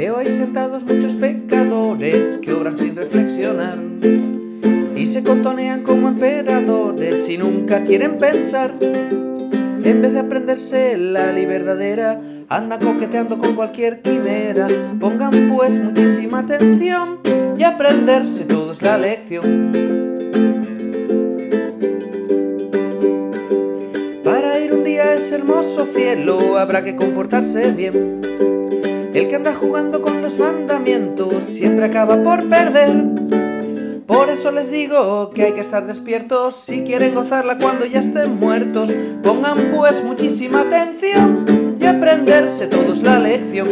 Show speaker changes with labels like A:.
A: Veo ahí sentados muchos pecadores que obran sin reflexionar y se contonean como emperadores y nunca quieren pensar. En vez de aprenderse la ley verdadera, anda coqueteando con cualquier quimera. Pongan pues muchísima atención y aprenderse todos la lección. Para ir un día a ese hermoso cielo habrá que comportarse bien. El que anda jugando con los mandamientos siempre acaba por perder. Por eso les digo que hay que estar despiertos si quieren gozarla cuando ya estén muertos. Pongan pues muchísima atención y aprenderse todos la lección.